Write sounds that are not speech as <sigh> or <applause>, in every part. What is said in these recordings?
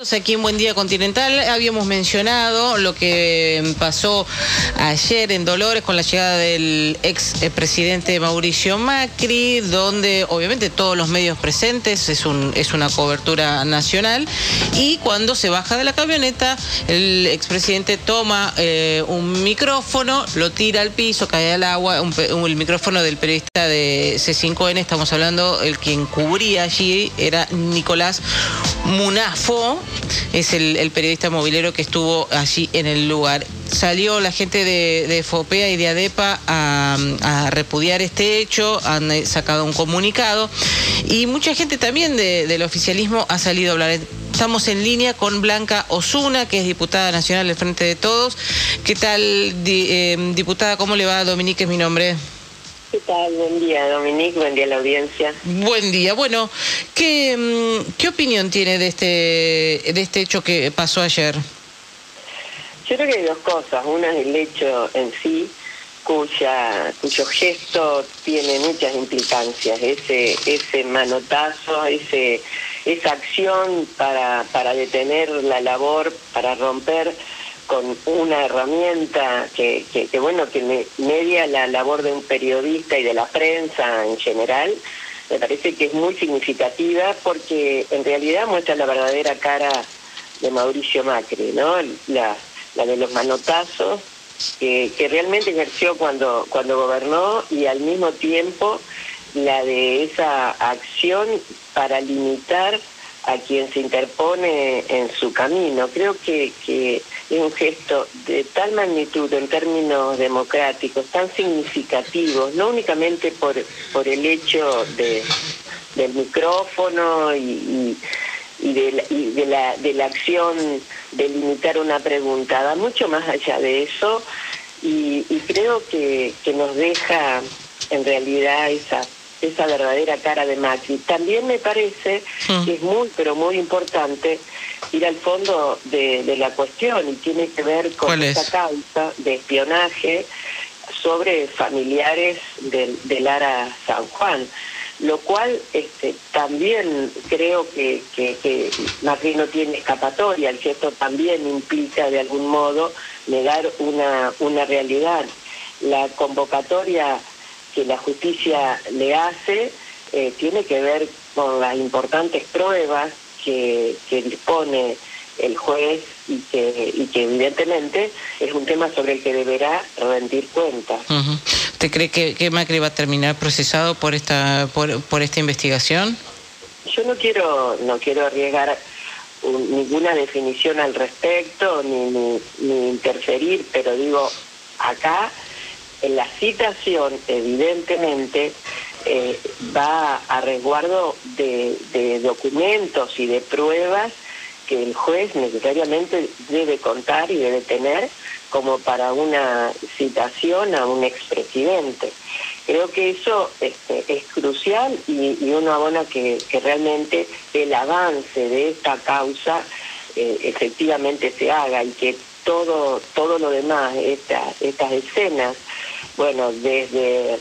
Aquí en Buen Día Continental habíamos mencionado lo que pasó ayer en Dolores con la llegada del ex presidente Mauricio Macri, donde obviamente todos los medios presentes, es una cobertura nacional, y cuando se baja de la camioneta, el expresidente toma eh, un micrófono, lo tira al piso, cae al agua, el micrófono del periodista de C5N, estamos hablando, el quien cubría allí era Nicolás Munafo, es el, periodista movilero que estuvo allí en el lugar. Salió la gente de, FOPEA y de ADEPA a, repudiar este hecho, han eh, sacado un comunicado y mucha gente también del oficialismo ha salido a hablar. Estamos en línea con Blanca Osuna, que es diputada nacional del Frente de Todos. ¿Qué tal, eh, diputada? ¿Cómo le va? Dominique es mi nombre. ¿Qué tal? Buen día, Dominique. Buen día a la audiencia. Buen día. Bueno, ¿qué, mm, qué opinión tiene de este, de este hecho que pasó ayer? Yo creo que hay dos cosas. Una es el hecho en sí, cuya, cuyo gesto tiene muchas implicancias. Ese, ese manotazo, ese, esa acción para, para detener la labor, para romper con una herramienta que, que, bueno, que media la labor de un periodista y de la prensa en general, me parece que es muy significativa porque en realidad muestra la verdadera cara de Mauricio Macri, ¿no? La, de los manotazos que, que realmente ejerció cuando, cuando gobernó y al mismo tiempo la de esa acción para limitar a quien se interpone en su camino. Creo que, es un gesto de tal magnitud en términos democráticos, tan significativo, no únicamente por, por el hecho de, del micrófono y, y, de, la, de, la, de la acción de limitar una pregunta, va mucho más allá de eso y, y creo que nos deja en realidad esa esa verdadera cara de Macri. También me parece mm. que es muy, pero muy importante ir al fondo de, la cuestión y tiene que ver con esta causa de espionaje sobre familiares del, del Ara San Juan lo cual este, también creo que, que, que, Macri no tiene escapatoria, el gesto también implica de algún modo negar una, una realidad. La convocatoria que la justicia le hace eh, tiene que ver con las importantes pruebas que, que dispone el juez y que, y que evidentemente es un tema sobre el que deberá rendir cuentas. ¿Usted cree que, que, Macri va a terminar procesado por esta por, por esta investigación? Yo no quiero no quiero arriesgar ninguna definición al respecto ni, ni, ni interferir, pero digo acá la citación evidentemente eh, va a resguardo de, documentos y de pruebas que el juez necesariamente debe contar y debe tener como para una citación a un expresidente. Creo que eso este, es crucial y, uno abona que, realmente el avance de esta causa eh, efectivamente se haga y que todo, todo lo demás, estas escenas bueno, desde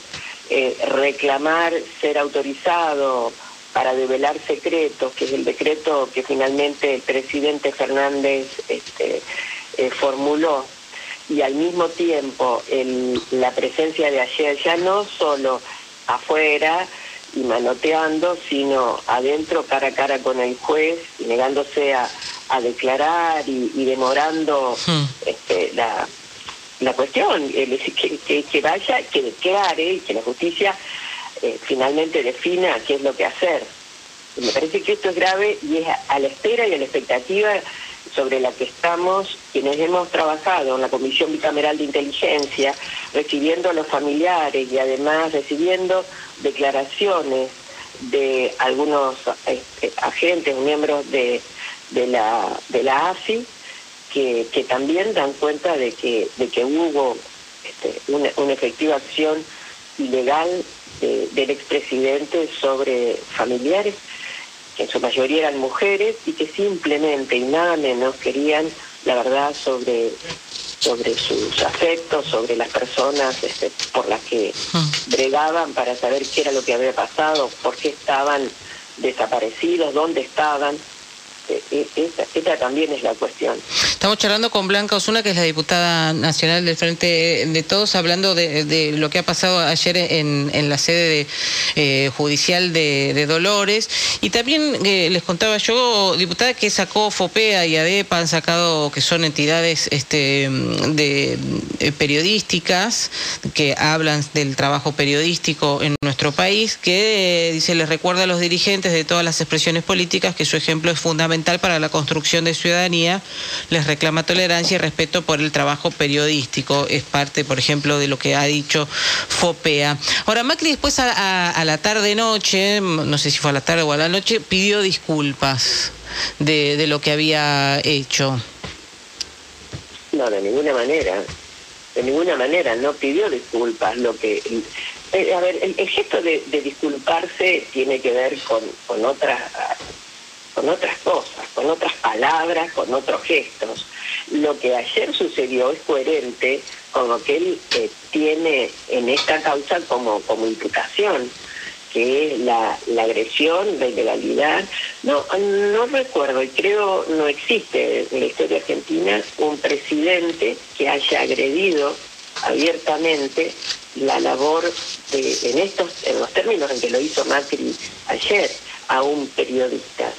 eh, reclamar ser autorizado para develar secretos, que es el decreto que finalmente el presidente Fernández este, eh, formuló, y al mismo tiempo la presencia de ayer ya no solo afuera y manoteando, sino adentro cara a cara con el juez y negándose a, declarar y, demorando hmm. este, la la cuestión, que, que, vaya, que declare y que la justicia eh, finalmente defina qué es lo que hacer. me parece que esto es grave y es a la espera y a la expectativa sobre la que estamos quienes hemos trabajado en la Comisión Bicameral de Inteligencia, recibiendo a los familiares y además recibiendo declaraciones de algunos eh, agentes, miembros de, de, la, de la AFI, que, que también dan cuenta de que, de que hubo este, una, una, efectiva acción ilegal del expresidente sobre familiares, que en su mayoría eran mujeres y que simplemente y nada menos querían la verdad sobre sobre sus afectos, sobre las personas este, por las que bregaban para saber qué era lo que había pasado, por qué estaban desaparecidos, dónde estaban. E, esa, también es la cuestión. Estamos charlando con Blanca Osuna, que es la diputada nacional del Frente de Todos, hablando de, lo que ha pasado ayer en, la sede eh, judicial de, Dolores. Y también eh, les contaba yo, diputada, que sacó FOPEA y ADEPA, han sacado, que son entidades este, de, eh, periodísticas, que hablan del trabajo periodístico en nuestro país, que dice, les recuerda a los dirigentes de todas las expresiones políticas que su ejemplo es fundamental para la construcción de ciudadanía, les reclama tolerancia y respeto por el trabajo periodístico. Es parte, por ejemplo, de lo que ha dicho FOPEA. Ahora, Macri después a, la tarde-noche, no sé si fue a la tarde o a la noche, pidió disculpas de, de lo que había hecho. No, de ninguna manera. De ninguna manera, no pidió disculpas. Lo que eh, a ver, el, gesto de, disculparse tiene que ver con, con otras con otras cosas, con otras palabras, con otros gestos. Lo que ayer sucedió es coherente con lo que él eh, tiene en esta causa como, como imputación que es la, agresión, la ilegalidad. No, no recuerdo y creo no existe en la historia argentina un presidente que haya agredido abiertamente la labor de, en estos, en los términos en que lo hizo Macri ayer a un periodista.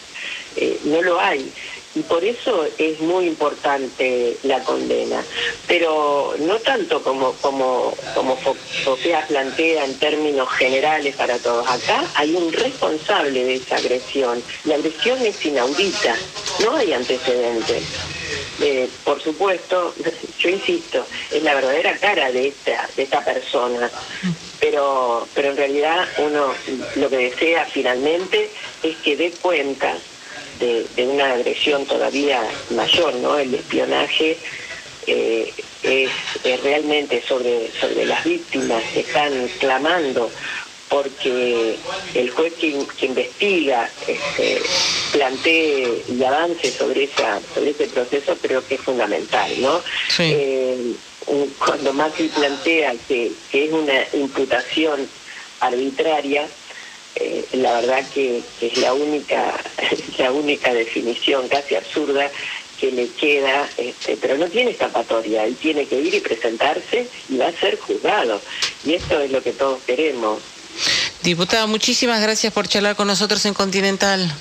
Eh, no lo hay. Y por eso es muy importante la condena, pero no tanto como, como, como Fopea plantea en términos generales para todos. Acá hay un responsable de esa agresión. La agresión es inaudita, no hay antecedentes. Eh, por supuesto, <laughs> yo insisto, es la verdadera cara de esta, de esta persona, pero, pero en realidad uno lo que desea finalmente es que dé cuenta de, una agresión todavía mayor, ¿no? El espionaje eh, es, realmente sobre, sobre las víctimas que están clamando porque el juez que, investiga este, plantee y avance sobre esa sobre ese proceso creo que es fundamental no eh, cuando Macri plantea que, que es una imputación arbitraria eh, la verdad que, es la única, <laughs> la única definición casi absurda que le queda, este, pero no tiene escapatoria, él tiene que ir y presentarse y va a ser juzgado. Y esto es lo que todos queremos. Diputada, muchísimas gracias por charlar con nosotros en Continental.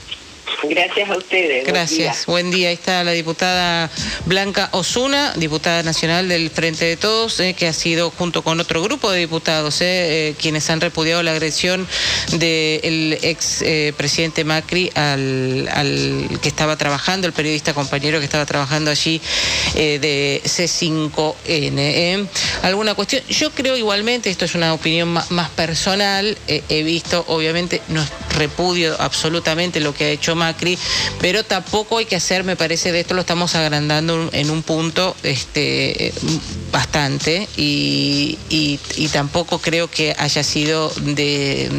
Gracias a ustedes. Gracias. Buen día. Ahí está la diputada Blanca Osuna, diputada nacional del Frente de Todos, eh, que ha sido junto con otro grupo de diputados eh, eh, quienes han repudiado la agresión del ex presidente Macri al, que estaba trabajando, el periodista compañero que estaba trabajando allí de C5N. ¿Alguna cuestión? Yo creo igualmente, esto es una opinión más, más personal, he visto, obviamente, no repudio absolutamente lo que ha hecho Macri, pero tampoco hay que hacer, me parece, de esto lo estamos agrandando en un punto este, bastante y, tampoco creo que haya sido de...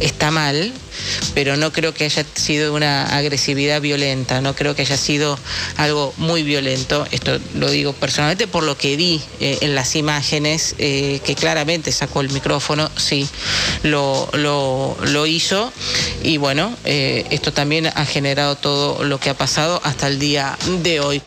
está mal, pero no creo que haya sido una agresividad violenta, no creo que haya sido algo muy violento, esto lo digo personalmente por lo que vi eh, en las imágenes, eh, que claramente sacó el micrófono, sí, lo, lo, hizo, y bueno, eh, esto también ha generado todo lo que ha pasado hasta el día de hoy.